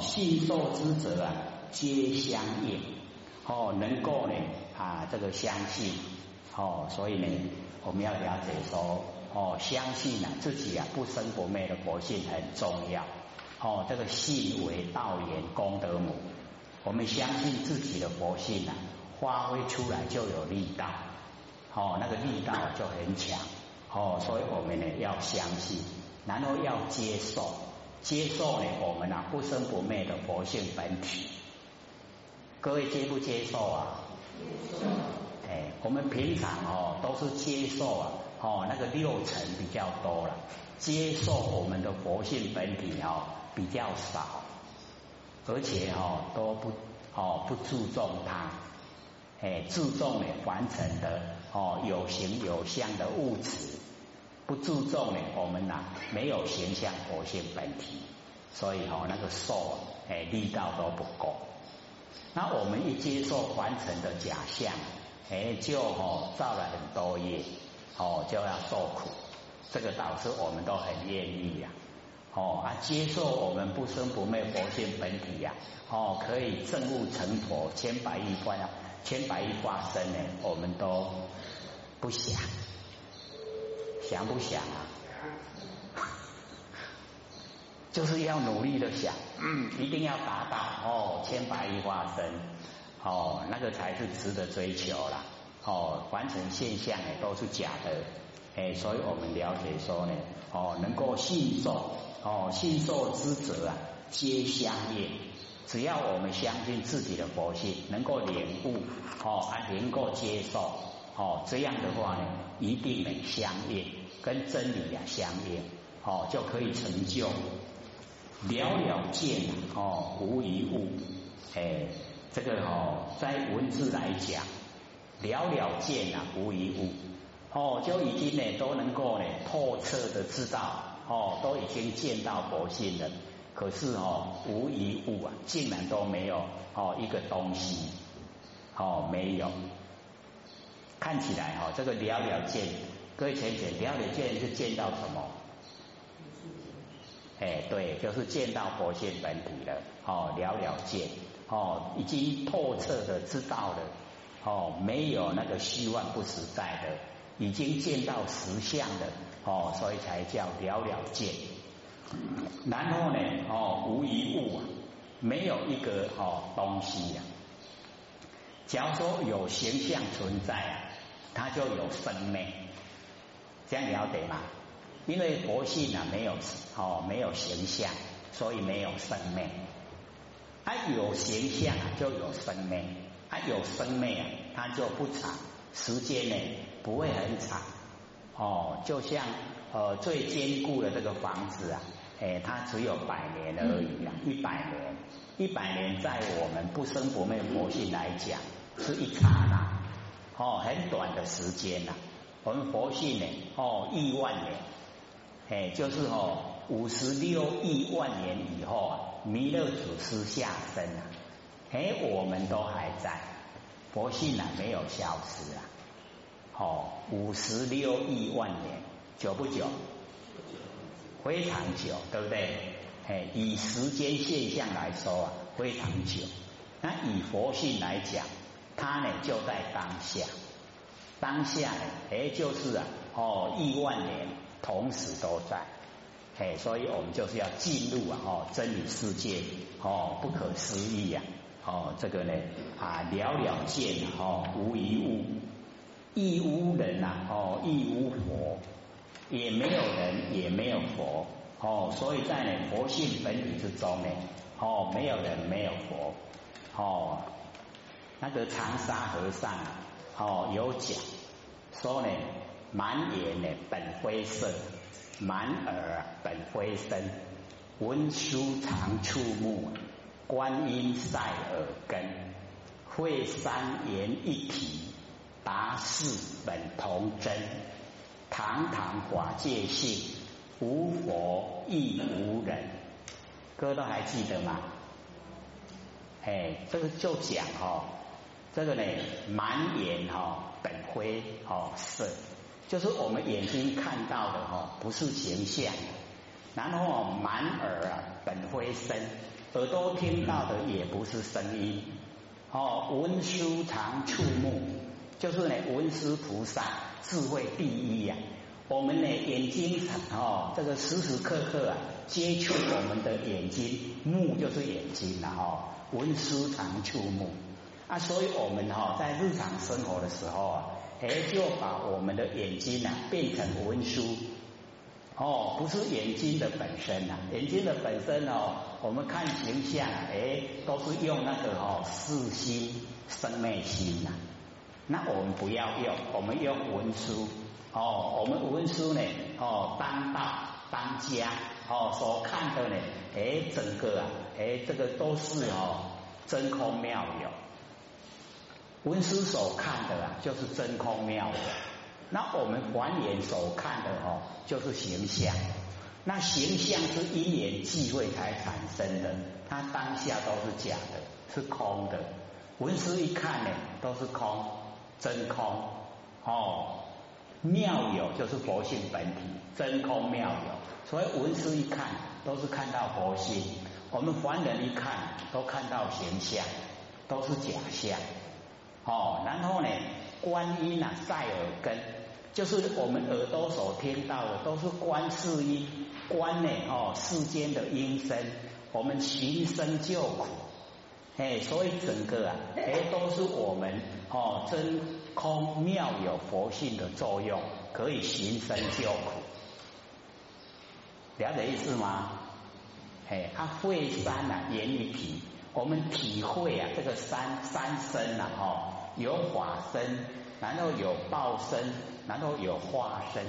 信受之者啊，皆相应。哦，能够呢啊，这个相信。哦，所以呢，我们要了解说，哦，相信啊，自己啊不生不灭的佛性很重要。哦，这个信为道源功德母。我们相信自己的佛性啊，发挥出来就有力道。哦，那个力道就很强。哦，所以我们呢要相信，然后要接受，接受呢我们啊不生不灭的佛性本体。各位接不接受啊？哎，我们平常哦都是接受啊，哦那个六尘比较多了，接受我们的佛性本体哦比较少，而且哦都不哦不注重它，哎注重呢完成的哦有形有相的物质，不注重呢我们呐没有形象佛性本体，所以哦那个受哎力道都不够，那我们一接受完成的假象。哎，就哦造了很多业，哦就要受苦，这个导致我们都很愿意呀，哦啊接受我们不生不灭佛性本体呀，哦可以证悟成佛千百亿化呀，千百亿化身呢，我们都不想，想不想啊？就是要努力的想，嗯，一定要达到哦千百亿化身。哦，那个才是值得追求啦。哦，完成现象呢都是假的。哎，所以我们了解说呢，哦，能够信受，哦，信受之者啊，皆相应。只要我们相信自己的佛性，能够领悟，哦，还能够接受，哦，这样的话呢，一定能相应，跟真理啊相应，哦，就可以成就了了见，哦，无一物，哎。这个哦，在文字来讲，了了见啊，无一物哦，就已经呢都能够呢透彻的知道哦，都已经见到佛性了。可是哦，无一物啊，竟然都没有哦一个东西哦没有。看起来哈，这个了了见，各位浅浅了了见是见到什么？哎，对，就是见到佛性本体了哦，了了见。哦，已经透彻的知道了，哦，没有那个虚妄不实在的，已经见到实相的，哦，所以才叫了了见。然后呢，哦，无一物啊，没有一个哦东西呀。假如说有形象存在啊，它就有生命，这样了解吗？因为佛性啊没有哦没有形象，所以没有生命。它有形象，就有生命；它有生命啊，它就不长，时间呢不会很长。哦，就像呃最坚固的这个房子啊，哎，它只有百年而已啊，一百年，一百年在我们不生不灭佛性来讲，是一刹那，哦，很短的时间呐。我们佛性呢，哦，亿万年，哎，就是哦。五十六亿万年以后啊，弥勒祖师下生啊，哎，我们都还在，佛性啊没有消失啊。哦，五十六亿万年久不久？非常久，对不对？哎，以时间现象来说啊，非常久。那以佛性来讲，它呢就在当下，当下呢，哎，就是啊，哦，亿万年同时都在。哎，所以我们就是要进入啊，哦，真理世界，哦，不可思议呀，哦，这个呢，啊，了了见，哦，无一物，亦无人呐，哦，亦无佛，也没有人，也没有佛，哦，所以在佛性本体之中呢，哦，没有人，没有佛，哦，那个长沙和尚，哦，有讲说呢，满眼呢本灰色。满耳本灰身，文殊常触目，观音赛耳根，会三言一体，答四本同真，堂堂法界性，无佛亦无人，哥都还记得吗？哎，这个就讲哈，这个呢满眼哈本灰哦色。就是我们眼睛看到的哈，不是形象。然后满耳啊，本灰身，耳朵听到的也不是声音，哦，文殊常触目，就是呢，文殊菩萨智慧第一呀。我们呢，眼睛哦，这个时时刻刻啊，接触我们的眼睛，目就是眼睛了哦，文殊常触目啊，所以我们哈，在日常生活的时候啊，哎，就把我们的眼睛啊变成文殊。哦，不是眼睛的本身呐，眼睛的本身哦，我们看形象，哎，都是用那个哦四心生昧心呐。那我们不要用，我们用文书哦，我们文书呢哦当道当家哦所看的呢，哎，整个啊，哎，这个都是哦真空妙有，文书所看的啊，就是真空妙有。那我们还眼所看的哦，就是形象。那形象是因缘际会才产生的，它当下都是假的，是空的。文殊一看呢，都是空，真空哦。妙有就是佛性本体，真空妙有。所以文殊一看，都是看到佛性。我们凡人一看，都看到形象，都是假象。哦，然后呢，观音啊，在耳根。就是我们耳朵所听到的，都是观世音观呢哦世间的音声，我们寻声救苦，哎，所以整个啊，哎都是我们哦真空妙有佛性的作用，可以寻声救苦，了解意思吗？哎，它会山啊，言于体，我们体会啊这个三三身呐，哦，有法身，然后有报身。然后有化身，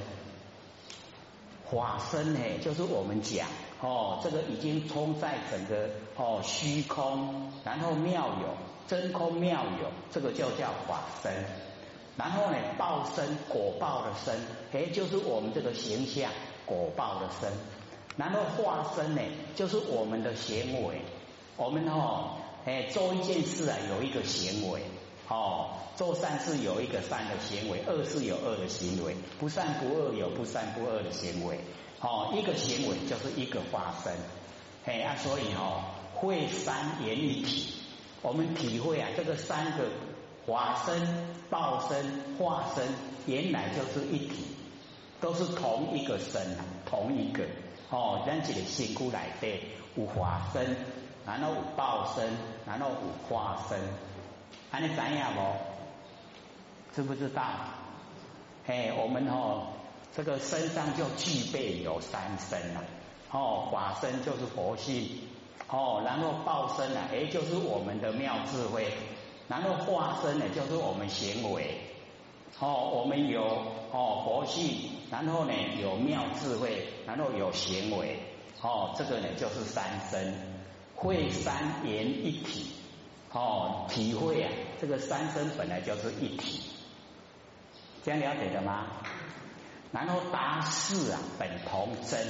化身呢，就是我们讲哦，这个已经充在整个哦虚空，然后妙有真空妙有，这个就叫法身。然后呢，报身果报的身，哎，就是我们这个形象果报的身。然后化身呢，就是我们的行为，我们哦，哎，做一件事啊，有一个行为。哦，做善事有一个善的行为，恶事有恶的行为，不善不恶有不善不恶的行为。哦，一个行为就是一个化身。嘿啊，所以哦，会三言一体，我们体会啊，这个三个化身、报身、化身，原来就是一体，都是同一个身啊，同一个。哦，咱这个辛苦来的，有化身，然后有报身，然后有化身。那你怎样不？知不知道？哎，我们哦，这个身上就具备有三身了。哦，法身就是佛性。哦，然后报身呢，哎，就是我们的妙智慧。然后化身呢，就是我们行为。哦，我们有哦佛性，然后呢有妙智慧，然后有行为。哦，这个呢就是三身，会三言一体。哦，体会啊，这个三身本来就是一体，这样了解的吗？然后达四啊，本同真。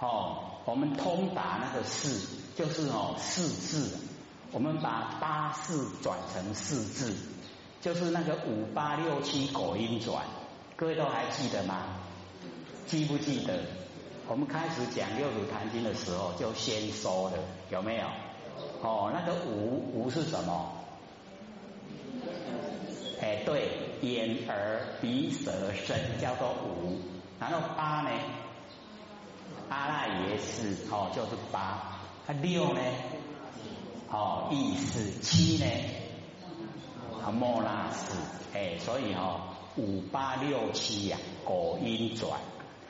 哦，我们通达那个四，就是哦四字，我们把八四转成四字，就是那个五八六七果音转，各位都还记得吗？记不记得？我们开始讲六祖坛经的时候，就先说了，有没有？哦，那个无无是什么？哎，对，眼耳鼻舌身叫做无，然后八呢？阿赖耶识哦，就是八。那六呢？哦，意识。七呢？啊，莫那识。哎，所以哦，五八六七呀，果音转。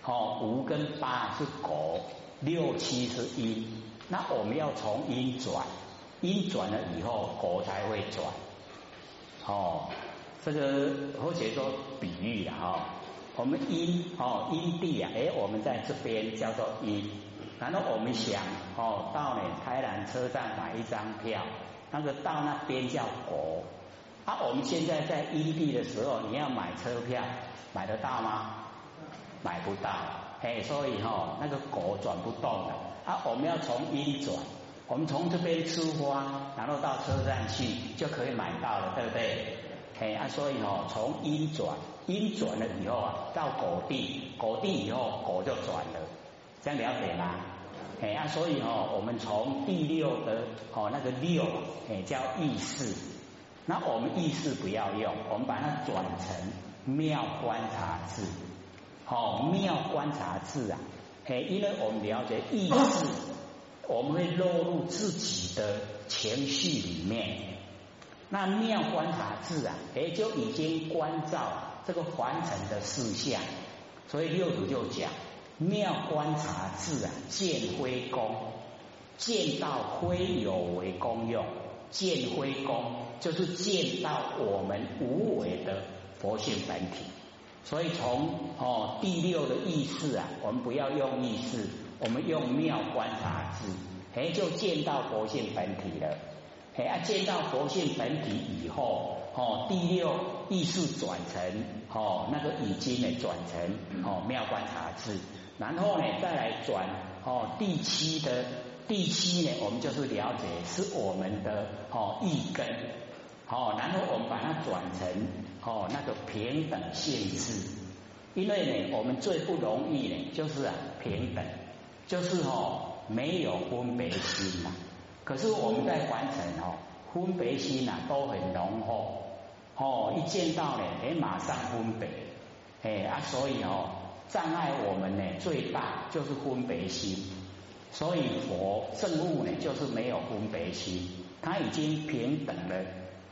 哦，五跟八是果，六七是因。那我们要从阴转。阴转了以后，果才会转。哦，这个或者说比喻啊，哈，我们阴哦阴地啊，哎，我们在这边叫做阴，然后我们想哦到呢台南车站买一张票，那个到那边叫果。啊，我们现在在阴地的时候，你要买车票，买得到吗？买不到，哎，所以哈那个果转不动了。啊，我们要从因转。我们从这边出发，然后到车站去就可以买到了，对不对？嘿啊，所以哦，从因转，因转了以后啊，到果地，果地以后果就转了，这样了解吗？嘿啊，所以哦，我们从第六的哦那个六，嘿叫意识，那我们意识不要用，我们把它转成妙观察智，好妙观察智啊，哎，因为我们了解意识，我们会落入自己的情绪里面，那妙观察智啊，哎就已经关照这个凡尘的事项，所以六祖就讲。妙观察智啊，见灰功，见到灰有为功用，见灰功就是见到我们无为的佛性本体。所以从哦第六的意识啊，我们不要用意识，我们用妙观察智，哎就见到佛性本体了。哎啊见到佛性本体以后，哦第六意识转成哦那个已经呢转成哦妙观察智。然后呢，再来转哦，第七的第七呢，我们就是了解是我们的哦意根，哦，然后我们把它转成哦那个平等性质，因为呢，我们最不容易呢，就是啊平等，就是哦没有分别心呐。可是我们在完成哦分别心呐都很浓厚，哦一见到呢，哎马上分别，哎啊所以哦。障碍我们呢最大就是分别心，所以佛证悟呢就是没有分别心，他已经平等了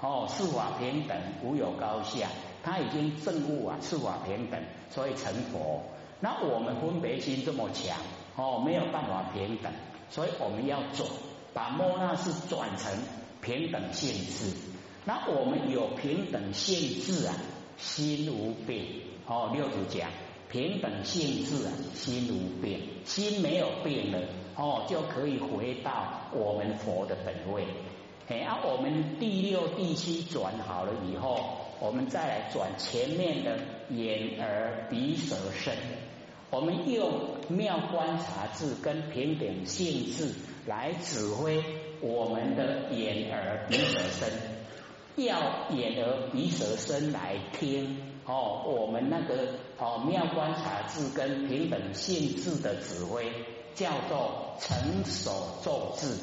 哦，四法平等，无有高下，他已经证悟啊四法平等，所以成佛。那我们分别心这么强哦，没有办法平等，所以我们要转，把摩那是转成平等性质。那我们有平等性质啊，心无变哦，六祖讲。平等性质啊，心无变，心没有变了哦，就可以回到我们佛的本位。哎，啊，我们第六、第七转好了以后，我们再来转前面的眼、耳、鼻、舌、身。我们用妙观察智跟平等性质来指挥我们的眼、耳、鼻、舌、身，要眼、耳、鼻、舌、身来听。哦，我们那个哦妙观察智跟平等性质的指挥叫做成手咒智，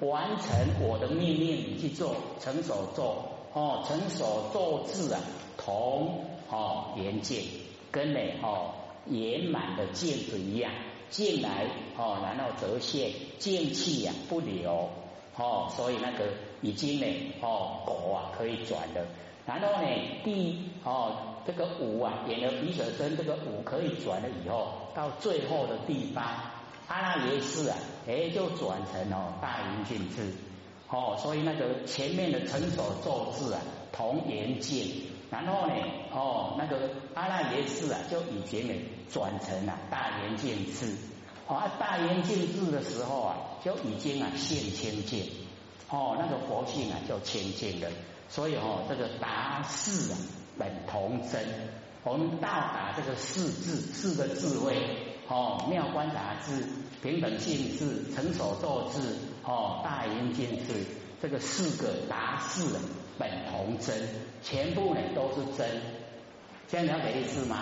完成我的命令你去做成手做哦成手做字啊同哦圆镜跟呢哦圆满的镜子一样进来哦然后折现进气呀不流哦所以那个已经呢哦果啊可以转了。然后呢，第哦这个五啊，点了鼻舌身这个五可以转了以后，到最后的地方阿拉耶识啊，哎就转成哦大圆镜智。哦，所以那个前面的成手咒字啊同圆镜，然后呢哦那个阿拉耶识啊就已经呢转成了大圆镜智。哦大圆镜智的时候啊就已经啊现清净哦那个佛性啊就清净了。所以哦，这个达四啊本同真，我们到达这个四智四个智慧哦，妙观察智、平等性智、成所作智哦、大圆镜智，这个四个达四本同真，全部呢都是真，这样了解意思吗？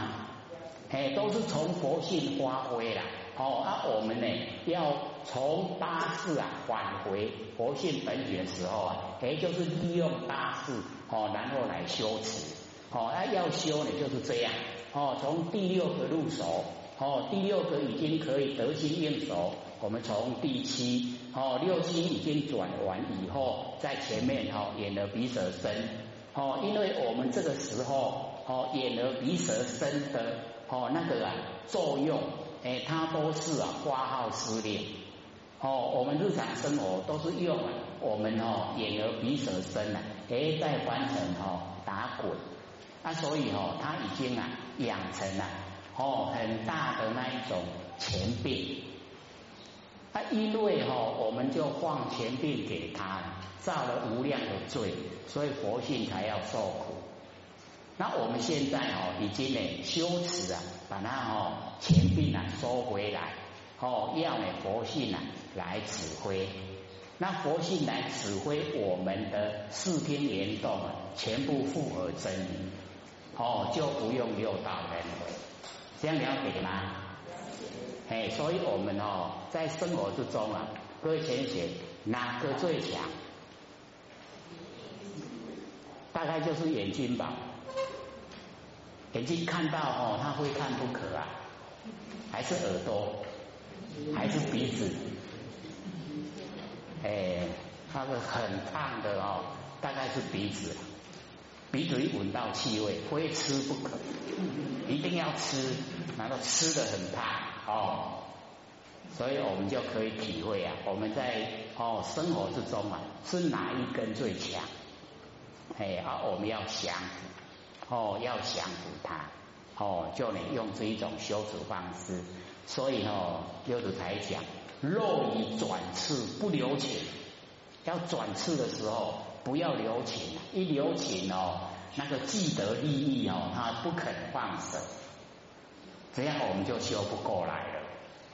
哎，都是从佛性发挥啦。哦，啊，我们呢要从八字啊返回佛性本体的时候啊，哎，就是利用八字哦，然后来修持。哦，啊，要修呢就是这样。哦，从第六个入手，哦，第六个已经可以得心应手。我们从第七，哦，六七已经转完以后，在前面哈，眼耳鼻舌身。哦，因为我们这个时候，哦，眼耳鼻舌身的哦那个啊作用。哎，它都是啊，花号失恋哦。我们日常生活都是用我们哦眼耳鼻舌身啊，哎，在凡尘哦打滚啊，所以哦，他已经啊养成了哦很大的那一种钱币啊，因为哦我们就放钱币给他，造了无量的罪，所以佛性才要受苦。那我们现在哦已经呢修持啊，把它哦前病啊收回来，哦要呢佛性啊来指挥，那佛性来指挥我们的四天联动啊，全部复合真理，哦就不用六道轮回，这样了解吗？哎，所以我们哦在生活之中啊，各位先生哪个最强？大概就是眼睛吧。眼睛看到哦，他会看不可啊，还是耳朵，还是鼻子？哎，那个很烫的哦，大概是鼻子。鼻子一闻到气味，非吃不可，一定要吃，然后吃的很怕哦。所以我们就可以体会啊，我们在哦生活之中啊，是哪一根最强？哎啊，我们要降服哦，要降服它哦，就能用这一种修持方式。所以哦，六祖才讲，肉以转次不留情，要转次的时候不要留情，一留情哦，那个既得利益哦，他不肯放手，这样我们就修不过来了。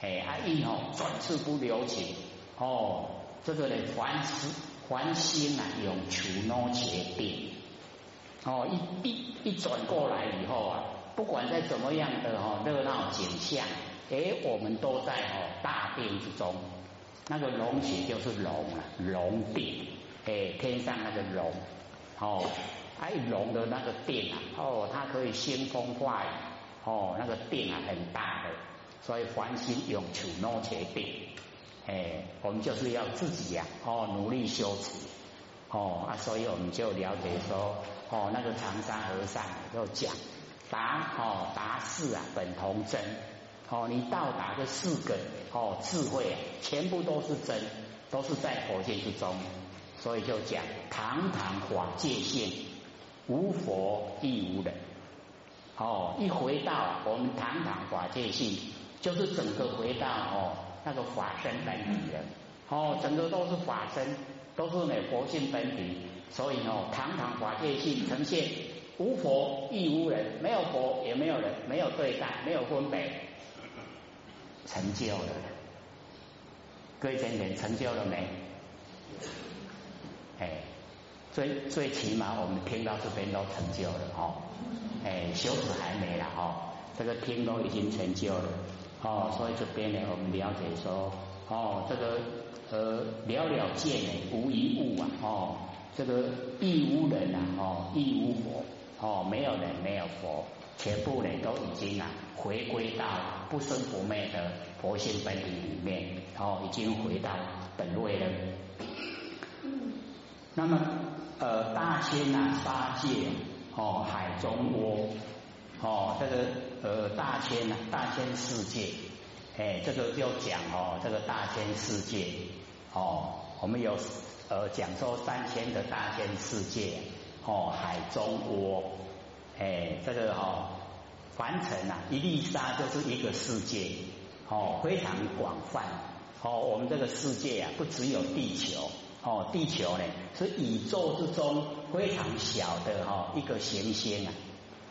哎，啊，一哦，转次不留情哦，这个呢，凡事凡心啊，永求诺结定哦，一一一转过来以后啊，不管在怎么样的哈热闹景象，哎，我们都在哦大病之中。那个龙血就是龙啊，龙定，哎，天上那个龙哦，还龙的那个定啊，哦，它可以兴风化雨，哦，那个定啊很大的。所以凡心永求诺结定，哎，我们就是要自己呀，哦，努力修持，哦啊，所以我们就了解说，哦，那个长沙和尚就讲，达哦达四啊本同真，哦，你到达的四个哦智慧啊，全部都是真，都是在佛界之中，所以就讲堂堂法界性，无佛亦无人，哦，一回到我们堂堂法界性。就是整个回到哦那个法身本体的哦，整个都是法身，都是那佛性本体，所以哦堂堂法界性呈现，无佛亦无人，没有佛也没有人，没有对待，没有分别，成就了。各位先生，成就了没？哎，最最起码我们听到这边都成就了哦，哎，修持还没了哦，这个听都已经成就了。哦，所以这边呢，我们了解说，哦，这个呃，了了见呢，无一物啊，哦，这个亦无人啊，哦，亦无佛，哦，没有人，没有佛，全部呢都已经啊，回归到不生不灭的佛性本体里面，哦，已经回到本位了。那么呃，大千啊，八界，哦，海中窝，哦，这个。呃，大千呐，大千世界，哎，这个就讲哦，这个大千世界，哦，我们有呃讲说三千的大千世界，哦，海中窝，哎，这个哦，凡尘呐，一粒沙就是一个世界，哦，非常广泛，哦，我们这个世界啊，不只有地球，哦，地球呢是宇宙之中非常小的哈一个行星啊。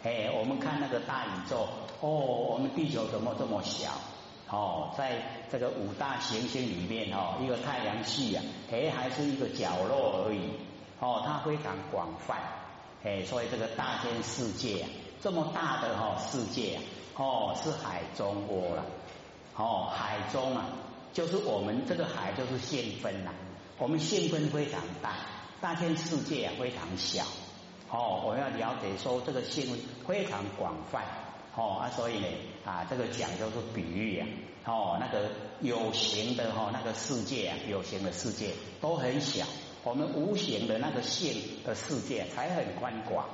哎，我们看那个大宇宙，哦，我们地球怎么这么小？哦，在这个五大行星里面，哦，一个太阳系啊，哎，还是一个角落而已。哦，它非常广泛，哎，所以这个大千世界啊，这么大的哈世界啊，哦，是海中窝了。哦，海中啊，就是我们这个海就是现分呐，我们现分非常大，大千世界非常小。哦，我要了解说这个性非常广泛，哦啊，所以呢啊，这个讲就是比喻啊，哦，那个有形的哈那个世界啊，有形的世界都很小，我们无形的那个性的世界才很宽广，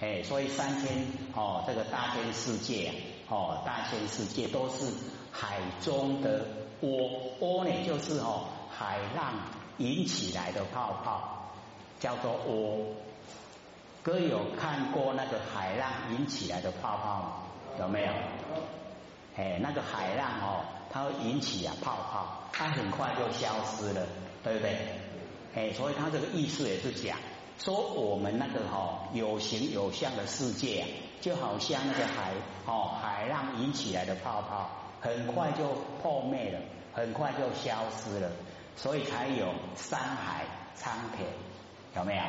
哎，所以三千哦，这个大千世界哦，大千世界都是海中的窝窝呢，就是哦海浪引起来的泡泡，叫做窝。哥有看过那个海浪引起来的泡泡吗？有没有？哎，那个海浪哦，它会引起啊泡泡，它很快就消失了，对不对？哎，所以它这个意思也是讲，说我们那个哈有形有相的世界啊，就好像那个海哦海浪引起来的泡泡，很快就破灭了，很快就消失了，所以才有山海苍田，有没有？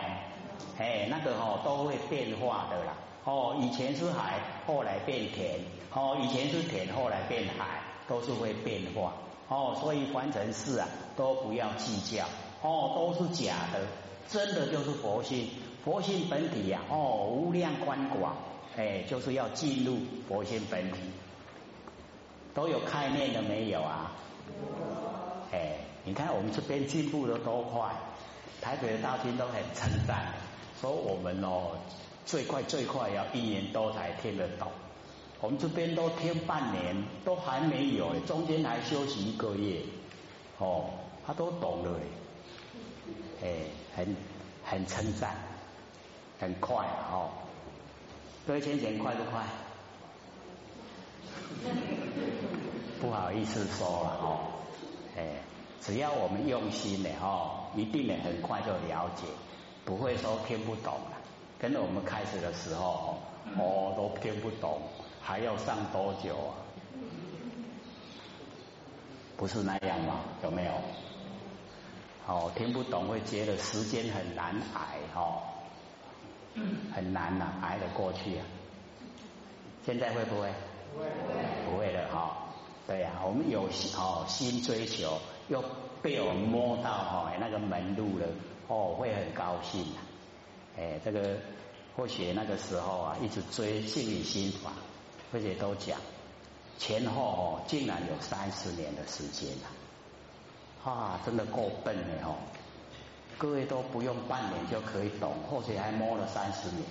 哎，那个哈都会变化的啦。哦，以前是海，后来变田。哦，以前是田，后来变海，都是会变化。哦，所以凡尘事啊都不要计较哦，都是假的，真的就是佛性，佛性本体呀哦，无量宽广，哎，就是要进入佛性本体，都有概念了没有啊？哎，你看我们这边进步的多快，台北的大厅都很称赞，说我们哦最快最快要一年多才听得懂。我们这边都听半年，都还没有，中间还休息一个月，哦，他都懂了，哎，很很称赞，很快哦，各位先生快不快？不好意思说了哦，哎，只要我们用心的哦，一定能很快就了解，不会说听不懂了。跟着我们开始的时候哦，都听不懂。还要上多久啊？不是那样吗？有没有？哦，听不懂会觉得时间很难挨哦，很难呐，挨得过去啊。现在会不会？不会，不会了哈。对呀，我们有哦心追求，又被我摸到哈那个门路了，哦会很高兴。哎，这个或许那个时候啊，一直追心理心法。这些都讲，前后哦，竟然有三十年的时间了，啊，真的够笨的哦！各位都不用半年就可以懂，或许还摸了三十年，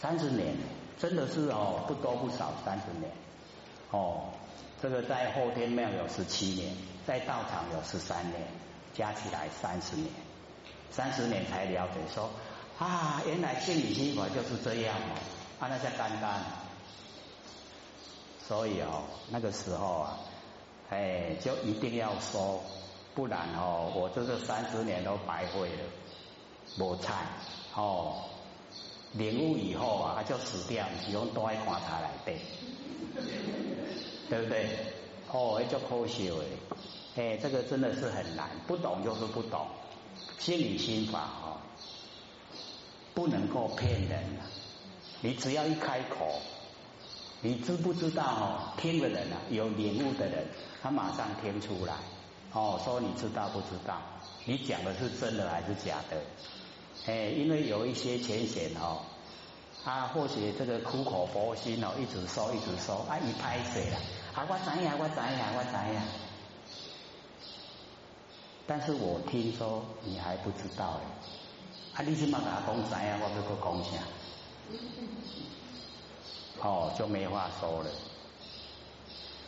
三十年真的是哦，不多不少，三十年哦。这个在后天庙有十七年，在道场有十三年，加起来三十年，三十年才了解说啊，原来心理心法就是这样哦。啊，那些干干，所以哦，那个时候啊，哎，就一定要说，不然哦，我这个三十年都白费了，无菜。哦，领悟以后啊，他就死掉，只用多一观察来对，对不对？哦，就可惜了，哎，这个真的是很难，不懂就是不懂，心理心法哦，不能够骗人。你只要一开口，你知不知道哦？听的人啊，有领悟的人，他马上听出来哦。说你知道不知道？你讲的是真的还是假的？哎，因为有一些浅显哦，他或许这个苦口婆心哦，一直说一直说，啊，一拍水了，啊，我怎样我怎样我怎样？但是我听说你还不知道哎，啊，你起码给他讲怎样，我不讲啥。哦，就没话说了。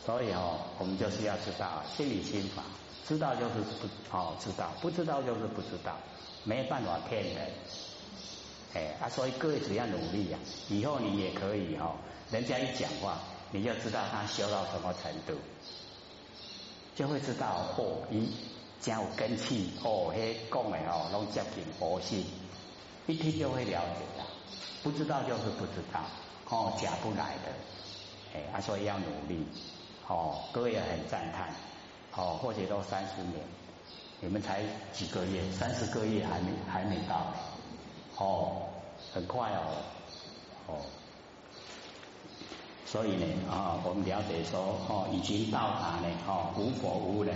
所以哦，我们就是要知道心理心法，知道就是不哦，知道不知道就是不知道，没办法骗人。哎啊，所以各位只要努力呀，以后你也可以哦。人家一讲话，你就知道他修到什么程度，就会知道哦，你真有根气哦，嘿讲的哦，拢接近佛性，一听就会了解的。不知道就是不知道，哦，假不来的，哎，啊，所以要努力，哦，各位也很赞叹，哦，或者都三十年，你们才几个月，三十个月还没还没到，哦，很快哦，哦，所以呢，啊，我们了解说，哦，已经到达呢，哦，无佛无人，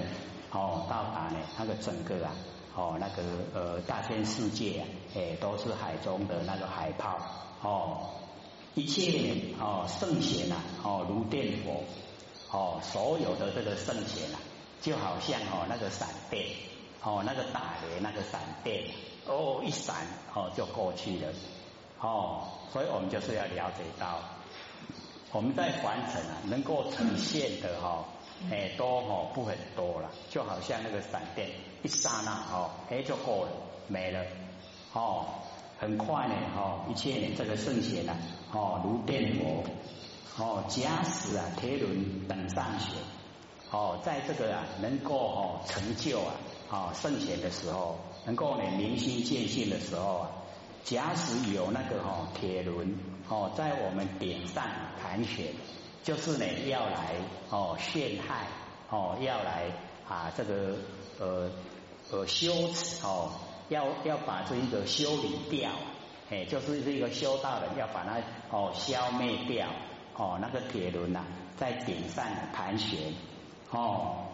哦，到达呢，那个整个啊。哦，那个呃，大千世界啊，哎，都是海中的那个海泡哦，一切哦圣贤啊，哦如电佛，哦所有的这个圣贤啊，就好像哦那个闪电，哦那个打雷那个闪电，哦一闪哦就过去了，哦，所以我们就是要了解到，我们在凡尘啊，能够呈现的哈。哎，多哦不很多了，就好像那个闪电，一刹那哦，哎就过了，没了，哦，很快呢，哦，一切，这个圣贤啊，哦，如电魔，哦，假使啊，铁轮等上学，哦，在这个啊，能够哦成就啊，哦圣贤的时候，能够呢明心见性的时候啊，假使有那个哦铁轮哦，在我们点上盘旋。就是呢，要来哦陷害哦，要来啊这个呃呃修耻哦，要要把这一个修理掉，哎，就是这个修道人要把它哦消灭掉哦，那个铁轮呐，在顶上盘旋，哦，